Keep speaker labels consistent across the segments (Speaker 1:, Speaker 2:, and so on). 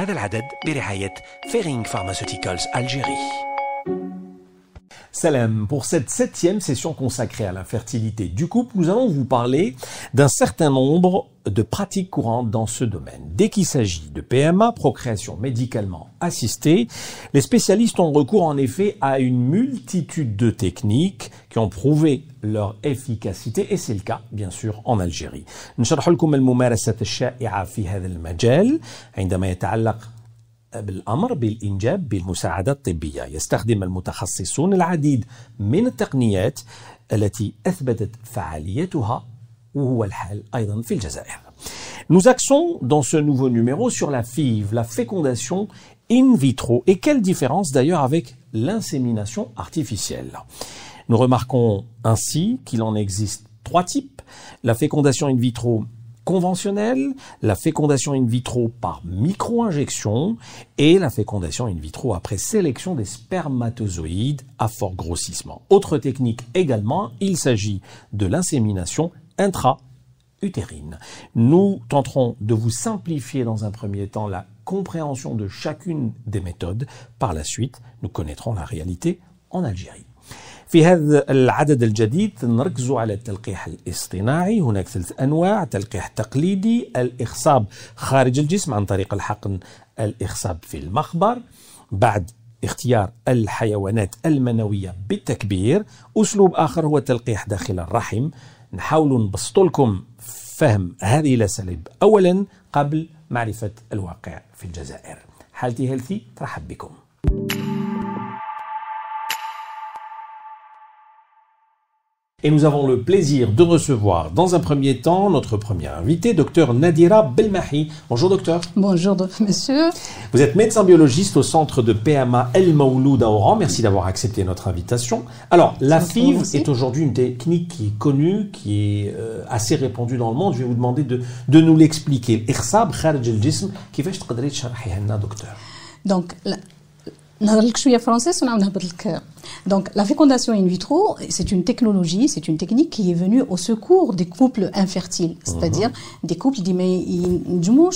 Speaker 1: هذا العدد برعاية فيرينغ فارماسيوتيكالز Algérie.
Speaker 2: Salam, pour cette septième session consacrée à l'infertilité du couple, nous allons vous parler d'un certain nombre de pratiques courantes dans ce domaine. Dès qu'il s'agit de PMA, procréation médicalement assistée, les spécialistes ont recours en effet à une multitude de techniques qui ont prouvé leur efficacité et c'est le cas bien sûr en Algérie. بالامر بالانجاب بالمساعدات الطبيه يستخدم المتخصصون العديد من التقنيات التي اثبتت فعاليتها وهو الحال ايضا في الجزائر. Nous axons dans ce nouveau numéro sur la FIV, la fécondation in vitro, et quelle différence d'ailleurs avec l'insémination artificielle. Nous remarquons ainsi qu'il en existe trois types. La fécondation in vitro conventionnelle, la fécondation in vitro par micro-injection et la fécondation in vitro après sélection des spermatozoïdes à fort grossissement. Autre technique également, il s'agit de l'insémination intra-utérine. Nous tenterons de vous simplifier dans un premier temps la compréhension de chacune des méthodes. Par la suite, nous connaîtrons la réalité en Algérie. في هذا العدد الجديد نركز على التلقيح الاصطناعي. هناك ثلاث أنواع تلقيح تقليدي الإخصاب خارج الجسم عن طريق الحقن الإخصاب في المخبر بعد اختيار الحيوانات المنوية بالتكبير أسلوب آخر هو التلقيح داخل الرحم. نحاول نبسط لكم فهم هذه الأساليب. أولا قبل معرفة الواقع في الجزائر. حالتي هيلثي ترحب بكم. Et nous avons le plaisir de recevoir dans un premier temps notre première invitée, docteur Nadira Belmahi. Bonjour docteur.
Speaker 3: Bonjour monsieur.
Speaker 2: Vous êtes médecin biologiste au centre de PMA El Maouloud à Oran. Merci d'avoir accepté notre invitation. Alors, la FIV est aujourd'hui une technique qui est connue, qui est euh, assez répandue dans le monde. Je vais vous demander de, de nous l'expliquer.
Speaker 3: donc, la fécondation in vitro, c'est une technologie, c'est une technique qui est venue au secours des couples infertiles, c'est-à-dire des couples qui ont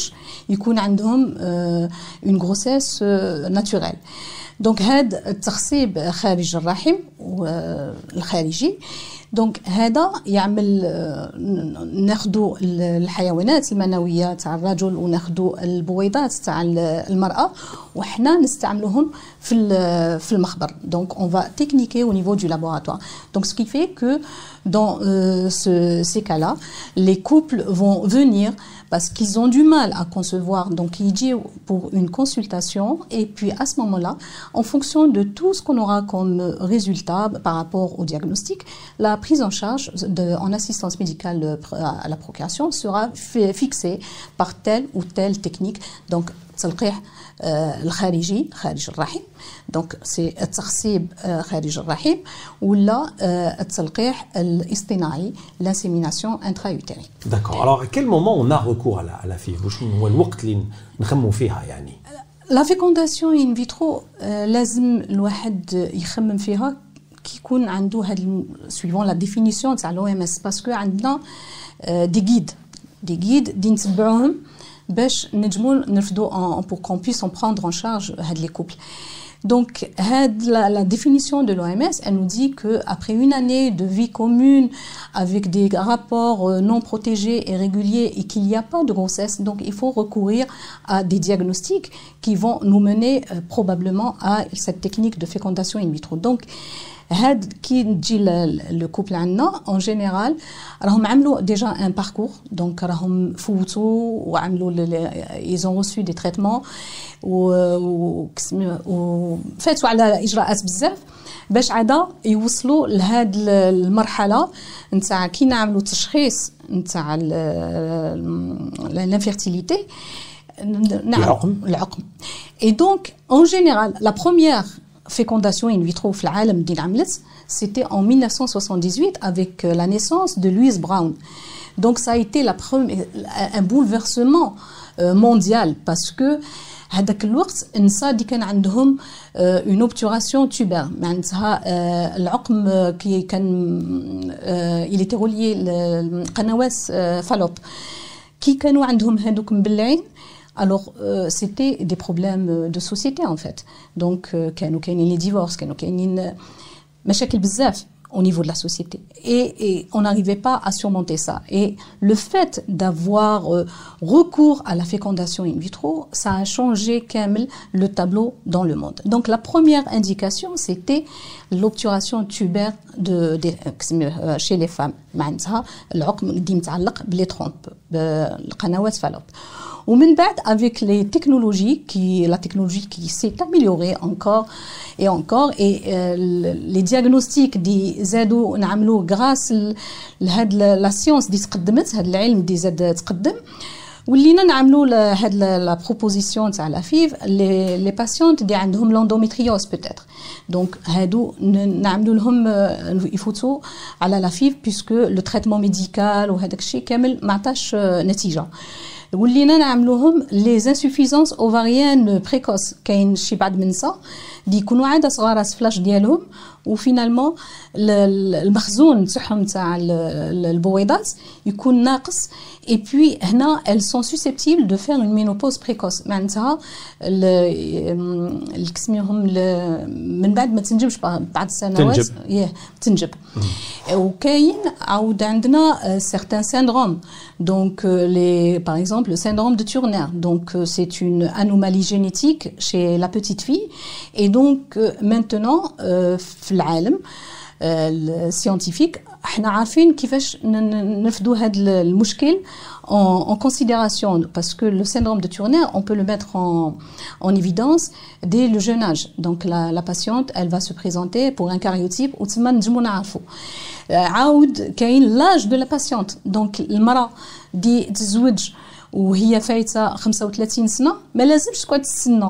Speaker 3: une grossesse naturelle. Donc, هذا التخصيب خارج الرحم والخارجي دونك هذا يعمل ناخذوا الحيوانات المنويه تاع الرجل وناخذوا البويضات تاع المراه وحنا نستعملوهم في في المخبر دونك اون فا تكنيكي au niveau du laboratoire donc ce qui fait que dans euh, ce, ces cas-là les couples vont venir parce qu'ils ont du mal à concevoir. Donc, il dit pour une consultation et puis à ce moment-là, en fonction de tout ce qu'on aura comme résultat par rapport au diagnostic, la prise en charge en assistance médicale à la procréation sera fixée par telle ou telle technique. الخارجي خارج الرحم دونك سي التخصيب خارج الرحم ولا التلقيح الاصطناعي لانسيميناسيون انترا
Speaker 2: D'accord. Alors à quel moment on a recours à la, à la FIV وشنو هو الوقت اللي نخموا فيها يعني
Speaker 3: لا فيكونداسيون ان فيترو لازم الواحد يخمم فيها كي يكون عنده هاد سويفون لا ديفينيسيون تاع لو ام اس باسكو عندنا دي غيد دي غيد دي نتبعوهم باش نجمو نرفدو pour qu'on puisse en prendre en charge هاد les couples donc, la, la, définition de l'OMS, elle nous dit que après une année de vie commune avec des rapports euh, non protégés et réguliers et qu'il n'y a pas de grossesse, donc il faut recourir à des diagnostics qui vont nous mener euh, probablement à cette technique de fécondation in vitro. Donc, هاد كي تجي لو كوبل عندنا اون جينيرال راهم عملوا ديجا ان باركور دونك راهم فوتوا وعملوا ايزون ريسو دي تريتمون وفاتوا على اجراءات بزاف باش عادا يوصلوا لهاد المرحله نتاع كي نعملوا تشخيص نتاع لانفيرتيليتي
Speaker 2: نعم العقم
Speaker 3: العقم اي دونك اون جينيرال لا بروميير fécondation in vitro c'était en 1978 avec euh, la naissance de Louise Brown. Donc ça a été la première, un bouleversement euh, mondial parce que هذاك الوقت النساء اللي كان عندهم اون اوبتوراسيون توبر معناتها العقم كي كان il était relié القنوات فالوب كي كانوا عندهم هذوك مبلعين alors euh, c'était des problèmes de société en fait donc euh, كانوا كاينين les divorces كانوا كاينين مشاكل بزاف au niveau de la société. Et, et on n'arrivait pas à surmonter ça. Et le fait d'avoir euh, recours à la fécondation in vitro, ça a changé Kamel le tableau dans le monde. Donc la première indication, c'était l'obturation tubaire de, de, euh, chez les femmes. معناتها العقم اللي متعلق بلي ترومب بالقنوات فالوب ومن بعد avec les technologies qui la technologie qui s'est améliorée encore et encore et euh, les diagnostics دي زادوا نعملوا grâce لهاد la science دي تقدمت هاد العلم دي زاد تقدم ولينا نعملوا هاد لا بروبوزيسيون تاع لا فيف لي لي باسيونت اللي عندهم لوندوميتريوز بوتيتر دونك هادو نعملوا لهم يفوتوا على لا فيف بيسكو لو تريتمون ميديكال وهذاك الشيء كامل ما عطاش نتيجه ولينا نعملوهم لي زانسوفيزونس اوفاريان بريكوس كاين شي بعض من النساء اللي يكونوا عندها صغار فلاش ديالهم وفينالمون المخزون تاعهم تاع البويضات يكون ناقص اي بوي هنا elles sont susceptibles de faire une ménopause précoce معناتها سميهم من بعد ما تنجبش بعد سنوات
Speaker 2: تنجب
Speaker 3: ياه تنجب وكاين عاود عندنا certains syndromes donc les par exemple le syndrome de Turner donc c'est une anomalie génétique chez la petite fille et donc maintenant في العالم السيونتيفيك احنا عارفين كيفاش نرفدوا هذا المشكل en, en, considération parce que le syndrome de Turner on peut le mettre en, en évidence dès le jeune âge donc la, la patiente elle va se présenter pour un cariotype وتما نجمو نعرفوا عاود كاين l'âge de la patiente donc المراه دي تزوج وهي فايته 35 سنه ما لازمش تقعد تستنى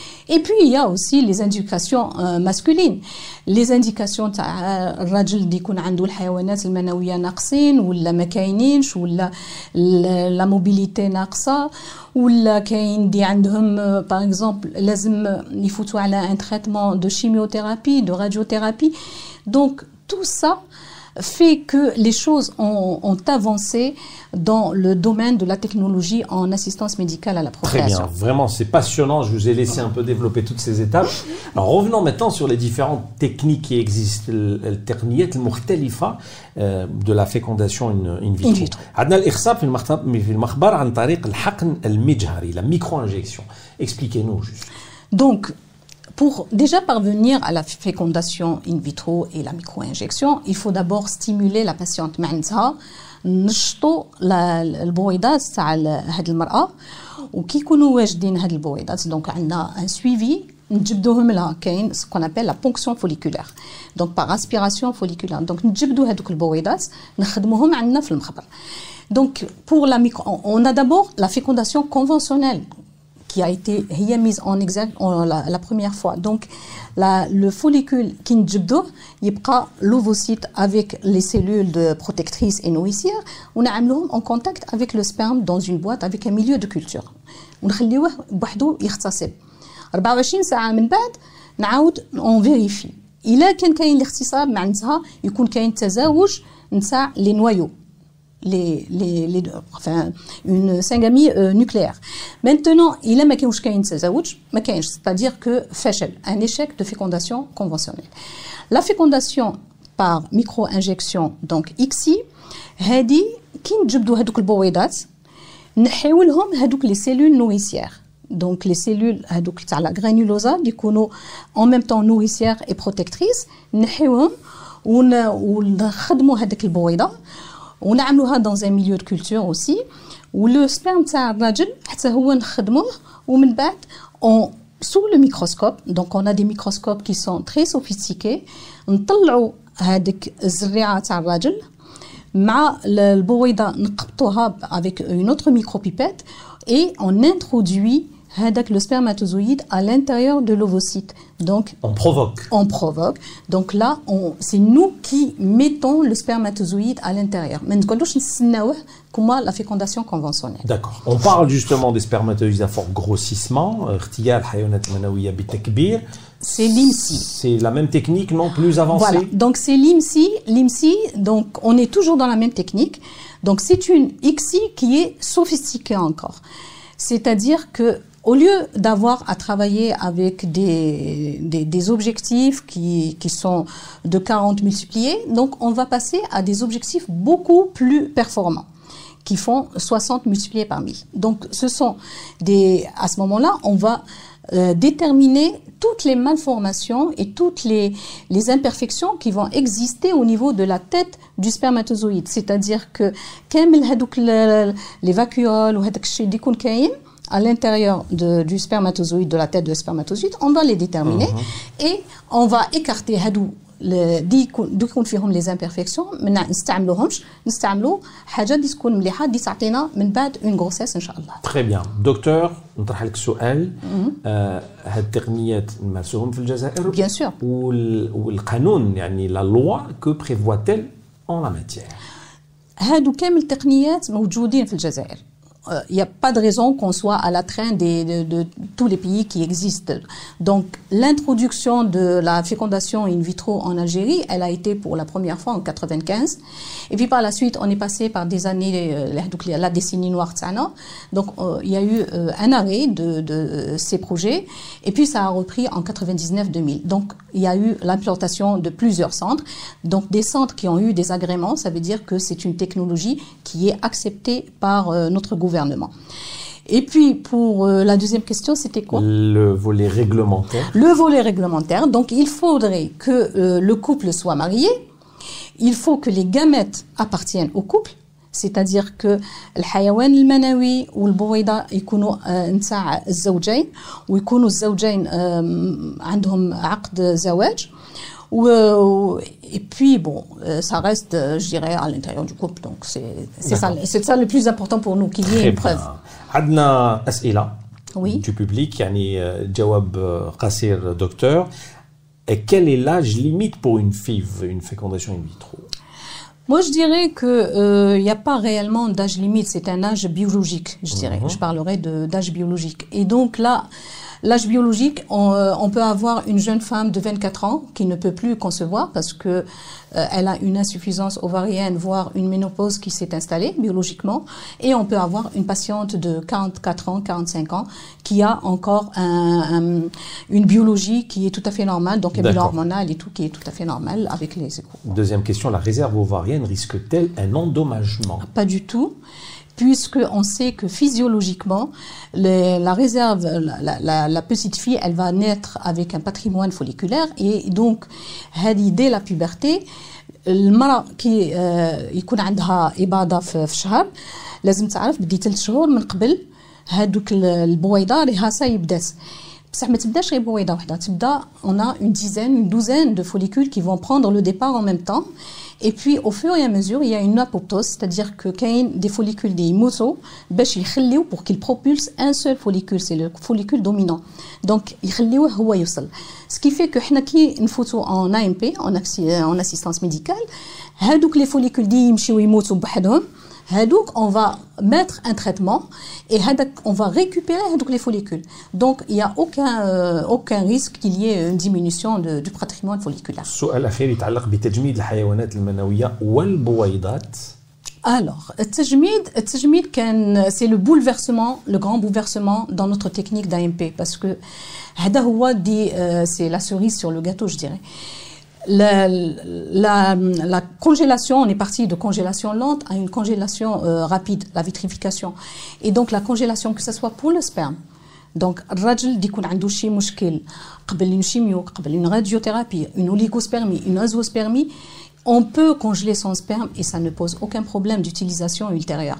Speaker 3: Et puis, il y a aussi les indications euh, masculines. Les indications تاع الراجل اللي يكون عنده الحيوانات المنوية ناقصين ولا ما كاينينش ولا لا موبيليتي ناقصة ولا كاين دي عندهم باغ اكزومبل لازم يفوتوا على ان تريتمون دو شيميوثيرابي دو راديوثيرابي دونك تو سا fait que les choses ont, ont, avancé dans le domaine de la technologie en assistance médicale à la procréation.
Speaker 2: Très bien, vraiment c'est passionnant, je vous ai laissé un peu développer toutes ces étapes. Alors revenons maintenant sur les différentes techniques qui existent, التقنيات المختلفة de la fécondation in vitro. عندنا الإخصاب في المخبر عن طريق الحقن المجهري, la micro-injection. Expliquez-nous juste.
Speaker 3: Donc, pour déjà parvenir à la fécondation in vitro et la micro-injection, il faut d'abord stimuler la patiente معناتها نشطوا البويضات تاع هاد المرأة وكي يكونوا واجدين هاد البويضات دونك عندنا ان سويفي نجبدوهم لها كاين ce qu'on appelle la ponction folliculaire donc par aspiration folliculaire donc نجبدوا هذوك البويضات نخدموهم عندنا في المخبر donc pour la micro on a d'abord la fécondation conventionnelle qui a été mise en exergue la, la, première fois. Donc, la, le follicule qui نجبدوه يبقى l'ovocyte avec les cellules de protectrices et nourricières ونعملوهم en contact avec le sperme dans une boîte avec un milieu de culture ونخليوه بوحدو يغتصب 24 ساعة من بعد نعاود اون فيريفي إلا كان كاين الاغتصاب معناتها يكون كاين تزاوج نتاع لي نوايو les, les, les, enfin, une syngamie euh, nucléaire. Maintenant, il a c'est-à-dire que fachel, un échec de fécondation conventionnelle. La fécondation par micro-injection, donc ICSI, هذه كي نجبدوا هذوك البويضات نحيو لهم هذوك لي سيلول نويسيير donc les cellules هذوك تاع لا granulosa اللي يكونوا en même temps nourricières et protectrices نحيوهم ونخدموا هذيك البويضه ونعملوها dans un milieu de culture aussi ولو سبرم تاع الراجل حتى هو نخدموه ومن بعد on sous le microscope donc on a des microscopes qui sont très sophistiqués نطلعوا هذيك الزريعه تاع الراجل مع البويضه نقبطوها avec une autre micropipette et on introduit هذاك le spermatozoïde à l'intérieur de l'ovocyte. Donc
Speaker 2: On provoque.
Speaker 3: on provoque. Donc là, on- c'est nous qui mettons le spermatozoïde à l'intérieur. Mais nous نستناوه comme la fécondation conventionnelle.
Speaker 2: D'accord. On parle justement des spermatozoïdes à fort grossissement. euh, اختيار الحيوانات المنوية بالتكبير.
Speaker 3: C'est l'IMSI.
Speaker 2: C'est la même technique, non plus avancée
Speaker 3: Voilà, donc c'est l'IMSI. L'IMSI, donc on est toujours dans la même technique. Donc c'est une ICSI qui est sophistiquée encore. C'est-à-dire que au lieu d'avoir à travailler avec des, des, des objectifs qui, qui, sont de 40 multipliés, donc on va passer à des objectifs beaucoup plus performants qui font 60 multipliés par 1000. Donc ce sont des à ce moment-là, on va euh, déterminer toutes les malformations et toutes les, les imperfections qui vont exister au niveau de la tête du spermatozoïde, c'est-à-dire que les vacuoles ou هذاك الشيء اللي يكون كاين à l'intérieur de- du spermatozoïde, de la tête de spermatozoïde, on va les déterminer et on va écarter هادو ل- دي يكون دو يكون فيهم لي زامبيرفيكسيون ما نستعملوهمش نستعملوا حاجه دي تكون مليحه دي تعطينا من بعد اون غروسيس ان شاء الله
Speaker 2: Très bien. Docteur, نطرح لك سؤال آه هاد التقنيات نمارسوهم في الجزائر
Speaker 3: Bien sûr.
Speaker 2: وال- والقانون يعني la loi que prévoit-elle en la matière
Speaker 3: هادو كامل تقنيات موجودين في الجزائر il n'y a pas de raison qu'on soit à la traîne de, tous les pays qui existent. Donc, l'introduction de la fécondation in vitro en Algérie, elle a été pour la première fois en 95. Et puis par la suite, on est passé par des années, euh, la décennie noire Tsana. Donc, euh, il y a eu euh, un arrêt de, de ces projets. Et puis, ça a repris en 99-2000. Donc, il y a eu l'implantation de plusieurs centres. Donc, des centres qui ont eu des agréments, ça veut dire que c'est une technologie qui est acceptée par euh, notre gouvernement. Et puis, pour euh, la deuxième question, c'était quoi
Speaker 2: Le volet réglementaire.
Speaker 3: Le volet réglementaire. Donc, il faudrait que euh, le couple soit marié. Il faut que les gamètes appartiennent au couple. c'est-à-dire que الحيوان المنوي والبويضة يكونوا آه، نتاع الزوجين ويكونوا الزوجين آم، عندهم عقد زواج و et puis bon euh, ça reste euh, je dirais à l'intérieur du couple donc c'est c'est ça c'est ça le plus important pour nous qu'il y ait
Speaker 2: Très
Speaker 3: une preuve
Speaker 2: bien. عندنا أسئلة
Speaker 3: Oui.
Speaker 2: du public يعني euh, جواب euh, قصير دكتور Et quel est l'âge limite pour une FIV, une fécondation in vitro
Speaker 3: Moi, je dirais que euh, il n'y a pas réellement d'âge limite. C'est un âge biologique, je dirais. Je parlerai de d'âge biologique. Et donc là, l'âge biologique, on, euh, on peut avoir une jeune femme de 24 ans qui ne peut plus concevoir parce que euh, elle a une insuffisance ovarienne, voire une ménopause qui s'est installée biologiquement. Et on peut avoir une patiente de 44 ans, 45 ans qui a encore un- un- une biologie qui est tout à fait normale, donc un bilan hormonal et tout qui est tout à fait normal avec les échos.
Speaker 2: Deuxième question, la réserve ovarienne risque-t-elle un endommagement?
Speaker 3: Pas du tout, puisque on sait que physiologiquement, les- la réserve, la, la- la- la petite fille, elle va naître avec un patrimoine folliculaire et donc, هذه dès la puberté, المرأة كي آه، يكون عندها إباضة في في شهر لازم تعرف بدي ثلاث شهور من قبل هادوك ال- البويضة رهاسة يبدات بصح ما تبداش غير بويضة واحدة تبدا on a une dizaine, une douzaine de follicules qui vont prendre le départ en même temps Et puis, au fur et à mesure, il y a une apoptose, c'est-à-dire que quand des follicules des motos, pour qu'ils propulsent un seul follicule, c'est le follicule dominant. Donc, ce qui fait que une photo en AMP, euh, en assistance médicale, les follicules des Hein, on va mettre un traitement et hein, on va récupérer hein, les follicules. Donc, il n'y a aucun, euh, aucun risque qu'il y ait une diminution de, du patrimoine folliculaire. Alors, c'est le bouleversement, le grand bouleversement dans notre technique d'AMP parce que euh, c'est la cerise sur le gâteau, je dirais. La, la, la congélation, on est parti de congélation lente à une congélation euh, rapide, la vitrification. Et donc la congélation, que ce soit pour le sperme, donc الراجل اللي يكون عنده شي مشكل قبل une chimio, قبل une radiothérapie, une oligospermie, une azospermie, on peut congeler son sperme et ça ne pose aucun problème d'utilisation ultérieure.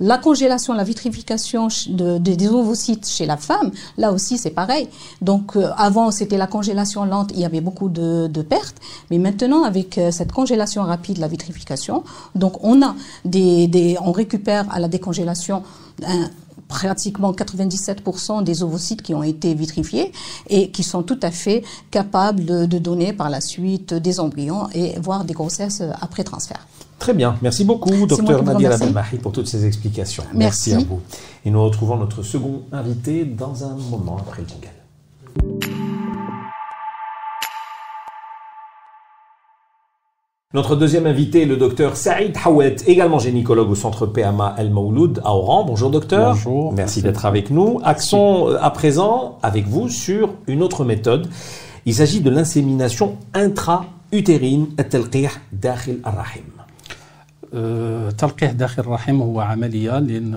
Speaker 3: La congélation, la vitrification des ovocytes chez la femme, là aussi c'est pareil. Donc euh, avant c'était la congélation lente, il y avait beaucoup de, de pertes, mais maintenant avec euh, cette congélation rapide, la vitrification, donc on a des, des- on récupère à la décongélation un pratiquement 97% des ovocytes qui ont été vitrifiés et qui sont tout à fait capables de, donner par la suite des embryons et voire des grossesses après transfert.
Speaker 2: Très bien, merci beaucoup, docteur Nadia Belmahi, pour toutes ces explications.
Speaker 3: Merci.
Speaker 2: à vous. Et nous retrouvons notre second invité dans un moment après le Notre deuxième invité est le docteur Saïd Hawet, également gynécologue au centre PMA El Mouloud à Oran. Bonjour docteur.
Speaker 4: Bonjour.
Speaker 2: Merci, d'être avec nous. Action euh, à présent avec vous sur une autre méthode. Il s'agit de l'insémination intra-utérine, at-talqih dakhil ar-rahim.
Speaker 4: تلقيح داخل الرحم هو عمليه لأن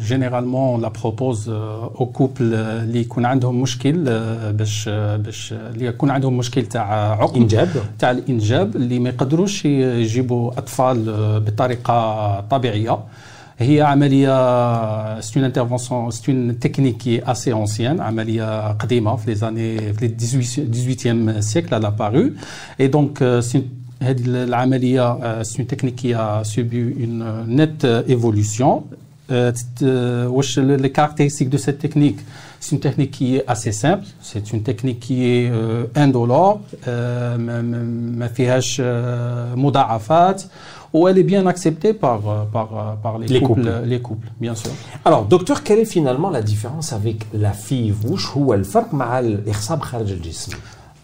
Speaker 4: جينيرالمون لا بروبوز أو كوبل اللي يكون عندهم مشكل باش باش اللي يكون عندهم مشكل تاع عقم
Speaker 2: انجاب
Speaker 4: تاع الانجاب اللي ما يقدروش يجيبوا اطفال بطريقه طبيعيه هي عمليه سي اون انترفونسيون سي اون تكنيك كي اسي انسيان عمليه قديمه في لي زاني في 18 سيكل على بارو اي دونك سي هذه العمليه سي تكنيك كي سوبي اون نت ايفولوسيون واش لي كارactéristiques de cette technique c'est une technique qui est assez simple c'est une technique qui est indolore ما فيهاش مضاعفات ou elle est bien acceptée par, par, par les,
Speaker 2: les
Speaker 4: couples,
Speaker 2: couples.
Speaker 4: les couples, bien sûr.
Speaker 2: Alors, docteur, quelle est finalement la différence avec la FIV وش هو الفرق مع الإخصاب خارج الجسم؟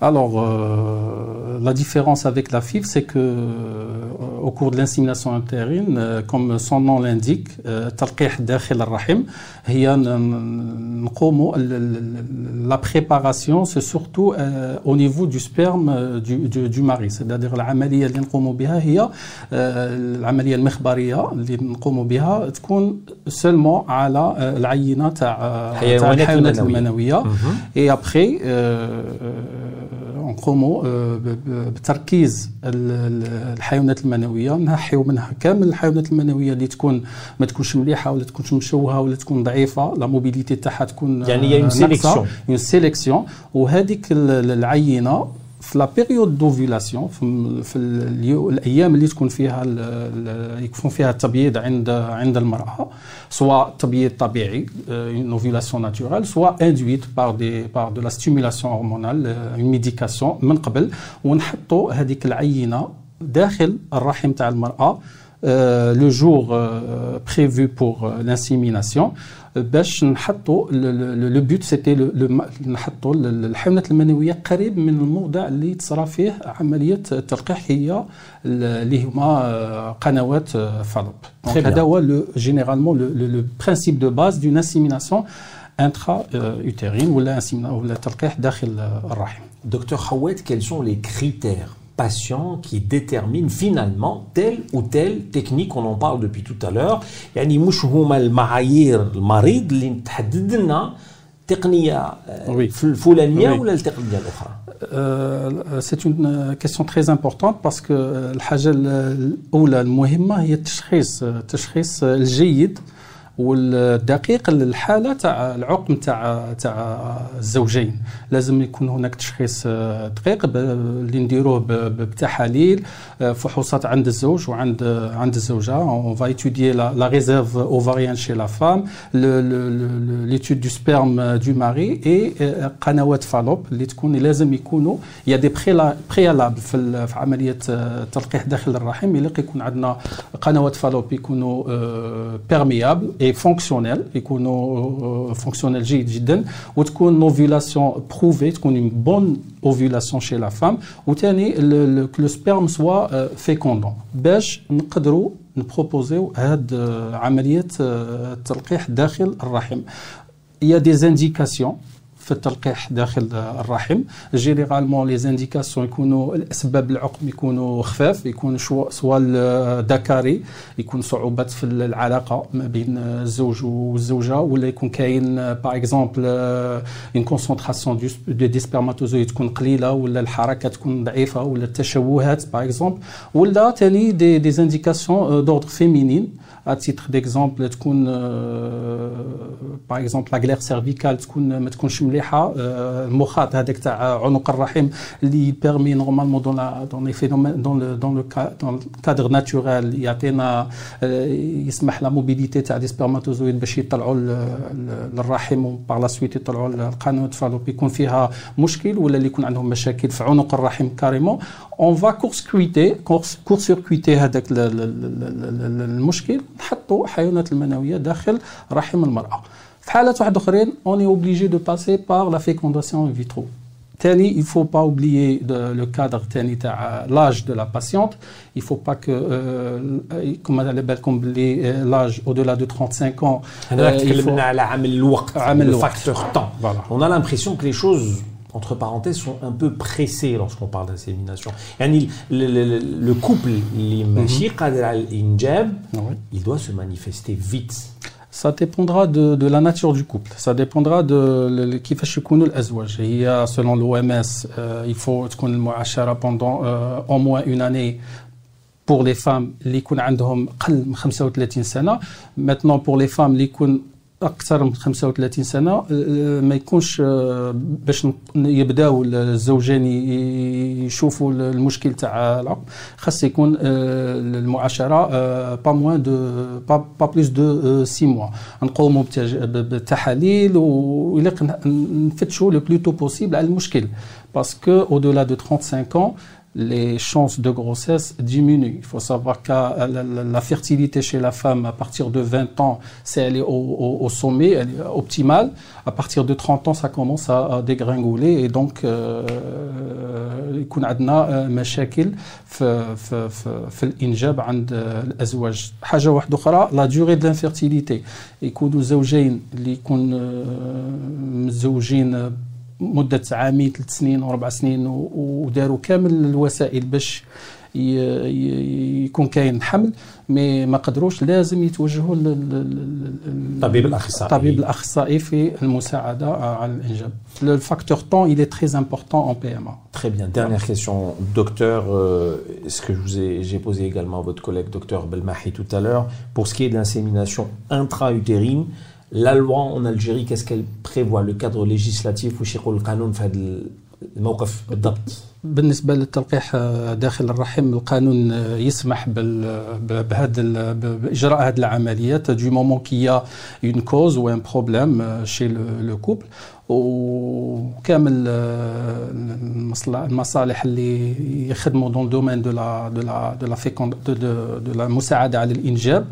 Speaker 4: Alors, euh, la différence avec la FIV, c'est que euh, au cours de l'insémination intérine, euh, comme son nom l'indique, تلقيح داخل الرحم هي نقوموا la préparation c'est surtout au niveau du sperme du, du, du mari c'est-à-dire العمليه اللي نقوموا بها هي العمليه المخبريه اللي نقوموا بها تكون seulement على العينه تاع الحيوانات المنويه et après نقوموا بتركيز الحيوانات المنوية نحيو منها كامل الحيوانات المنوية اللي تكون ما تكونش مليحة ولا تكونش مشوهة ولا تكون ضعيفة. لا موبيليتي تاعها تكون
Speaker 2: يعني اون سيليكسيون
Speaker 4: اون سيليكسيون وهذيك العينة في لا بيريود دوفيلاسيون في, الأيام اللي تكون فيها يكون فيها التبييض عند عند المرأة سواء تبييض طبيعي ovulation naturelle soit induite par des par de la stimulation hormonale une médication من قبل. ونحطوا هذيك العينة داخل الرحم تاع المرأة le jour prévu pour l'insémination باش نحطوا لو بوت سيتي نحطوا الحيوانات المنويه قريب من الموضع اللي تصرى فيه عمليه التلقيح هي اللي هما قنوات فالوب دونك هذا هو جينيرالمون لو برينسيپ دو باز دون انسيميناسيون انترا utérine ولا ولا تلقيح داخل الرحم
Speaker 2: دكتور حوات quels sont les critères patient qui détermine finalement telle ou telle technique on en parle depuis tout à l'heure يعني مش هما المعايير المريض اللي تحدد لنا تقنيه الفلانيه ولا التقنيه الاخرى
Speaker 4: سي اون كيسيون تري امبورطونت باسكو الحاجه الاولى المهمه هي التشخيص التشخيص الجيد والدقيق للحالة تاع العقم تاع تاع الزوجين. لازم يكون هناك تشخيص دقيق اللي نديروه بتحاليل فحوصات عند الزوج وعند عند الزوجة. اون فا ايتوديي لا ريزيرف اوفاريان شي لا فام ليتود دو سبيرم دو ماري اي قنوات فالوب اللي تكون لازم يكونوا يا دي بريالابل في عملية تلقيح داخل الرحم. يليق يكون عندنا قنوات فالوب يكونوا بيرميابل اي فونكسيونيل يكونوا فونكسيونيل جيد جدا وتكون اوفيلاسيون بروفي تكون اون بون اوفيلاسيون شي لا فام وثاني لو سبيرم سوا فيكوندون باش نقدروا نبروبوزيو هاد عمليه التلقيح داخل الرحم il y a des indications في التلقيح داخل الرحم جينيرالمون لي زانديكاسيون يكونوا الاسباب العقم يكونوا خفاف يكون سواء الذكري يكون صعوبات في العلاقه ما بين الزوج والزوجه ولا يكون كاين باغ اكزومبل اون كونسونطراسيون دو دي سبرماتوزويد تكون قليله ولا الحركه تكون ضعيفه ولا التشوهات باغ اكزومبل ولا ثاني دي دي زانديكاسيون دوردر فيمينين à titre d'exemple تكون باغ اكزومبل لا غلير سيرفيكال تكون ما تكونش مليحه مليحه المخاط هذاك تاع عنق الرحم اللي بيرمي نورمالمون دون دون لي فينومين دون دون لو كادر ناتورال يعطينا يسمح لا موبيليتي تاع دي سبرماتوزويد باش يطلعوا للرحم وبار لا سويت يطلعوا القانون فالوب. يكون فيها مشكل ولا اللي يكون عندهم مشاكل في عنق الرحم كاريمون اون فا كورس كويتي كورس سيركويتي هذاك المشكل. نحطوا حيوانات المنوية داخل رحم المرأة. on est obligé de passer par la fécondation in vitro. il ne faut pas oublier le cadre, l'âge de la patiente. Il ne faut pas que, euh, euh comme euh, l'âge au-delà de 35 ans.
Speaker 2: Euh, ah, le facteur temps. On a l'impression que les choses entre parenthèses, sont un peu pressées lorsqu'on parle d'insémination. Yani, le, le, le, couple, mm -hmm. il doit se manifester vite.
Speaker 4: Ça dépendra de, de, la nature du couple. Ça dépendra de qui fait l'azwaj. Il y a, selon l'OMS, euh, il faut qu'on le pendant euh, au moins une année pour les femmes qui ont 35 ans. Maintenant, pour les femmes qui ont أكثر من 35 سنة ما يكونش باش يبداو الزوجين يشوفوا المشكل تاع العقم خاص يكون المعاشرة با موان دو با بلوس دو 6 موا نقوموا بالتحاليل ويليق نفتشوا لو بلوتو بوسيبل على المشكل. باسكو أو دولا دو 35 ans les chances de grossesse diminuent. Il faut savoir que la, fertilité chez la femme, à partir de 20 ans, c'est elle est au, sommet, elle est optimale. À partir de 30 ans, ça commence à, dégringoler et donc يكون عندنا مشاكل في في في الانجاب عند الازواج حاجه واحده اخرى لا ديوري دو لانفيرتيليتي يكونوا زوجين اللي يكون متزوجين مده عامين ثلاث سنين وربع سنين وداروا كامل الوسائل باش يكون كاين حمل مي ما قدروش لازم يتوجهوا
Speaker 2: للطبيب الاخصائي
Speaker 4: الطبيب الاخصائي في المساعده على الانجاب le facteur temps il est très important en PMA
Speaker 2: très bien dernière question docteur euh, ce que je vous ai j'ai posé également à votre collègue docteur Belmahi tout à l'heure pour ce qui est de l'insémination intra-utérine la loi en Algérie, qu'est-ce qu'elle prévoit? Le cadre législatif ou Shirul Qanoun fait le
Speaker 4: بالنسبه للتلقيح داخل الرحم القانون يسمح بهذا باجراء هذه العمليات du moment qu'il y a une cause ou un problème chez le, le couple وكامل المصالح اللي يخدموا دون دومين دو لا دو لا دو لا فيكوند دو دو لا المساعده على الانجاب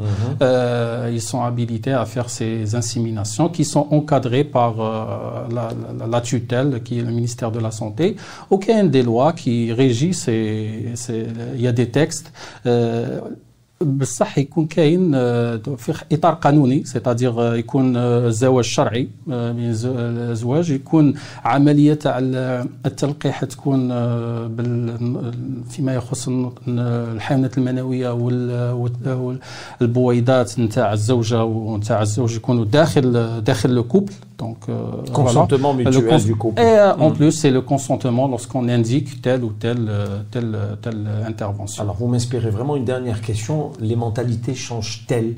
Speaker 4: ils sont habilités à faire ces inséminations qui sont encadrées par la, la, la tutelle qui est le ministère de la santé aucun des qui régissent il y a des textes بصح يكون كاين في اطار قانوني سيتادير يكون الزواج شرعي بين الازواج يكون عمليه تاع التلقيح تكون فيما يخص الحيوانات المنويه والبويضات نتاع الزوجه ونتاع الزوج يكونوا داخل داخل لو كوبل
Speaker 2: Donc, euh, consentement voilà. mutuel cons du couple.
Speaker 4: Et euh, en mm. plus, c'est le consentement lorsqu'on indique telle ou telle, telle, telle intervention.
Speaker 2: Alors, vous m'inspirez vraiment une dernière question. Les mentalités changent-elles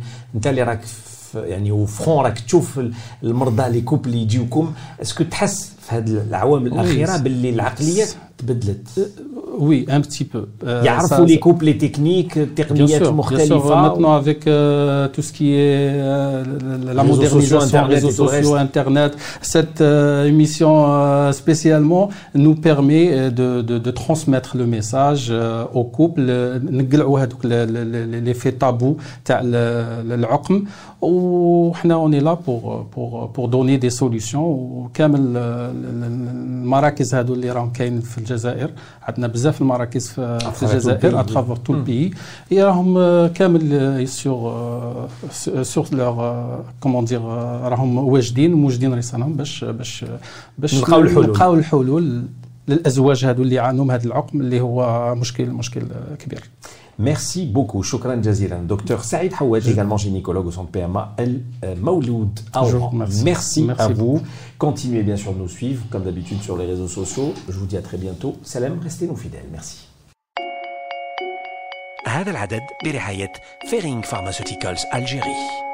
Speaker 2: يعني وفرون راك تشوف المرضى لي كوبل اللي يجيوكم اسكو تحس في هذه العوامل الاخيره باللي العقليات تبدلت
Speaker 4: oui, un petit peu.
Speaker 2: Il ça, les coupes, les techniques, terminettes bien sûr,
Speaker 4: Maintenant, avec tout ce qui est euh, la,
Speaker 2: la
Speaker 4: modernisation,
Speaker 2: sociaux, Internet,
Speaker 4: réseaux sociaux, Internet, cette émission spécialement nous permet de, transmettre le message aux couples, les faits tabous, l'aqm, وحنا est là pour pour pour donner des solutions. وكامل المراكز هذو اللي راهم كاين في الجزائر. عندنا بزاف المراكز في, في الجزائر اترافور تو البي راهم كامل سور سور لور كومون دير راهم واجدين موجدين رسالهم باش باش باش
Speaker 2: نلقاو الحلول.
Speaker 4: نلقاو الحلول للأزواج هذو اللي يعانوا من هذا العقم اللي هو مشكل مشكل كبير.
Speaker 2: Merci beaucoup. Shukran Jazilan. Docteur Saïd Hawad, également gynécologue au centre PMA El Mauloud Merci, merci, à vous. Continuez bien sûr de nous suivre, comme d'habitude, sur les réseaux sociaux. Je vous dis à très bientôt. Salam, restez nous fidèles. Merci.
Speaker 1: هذا العدد برعاية فيرينغ فارماسيوتيكالز الجيري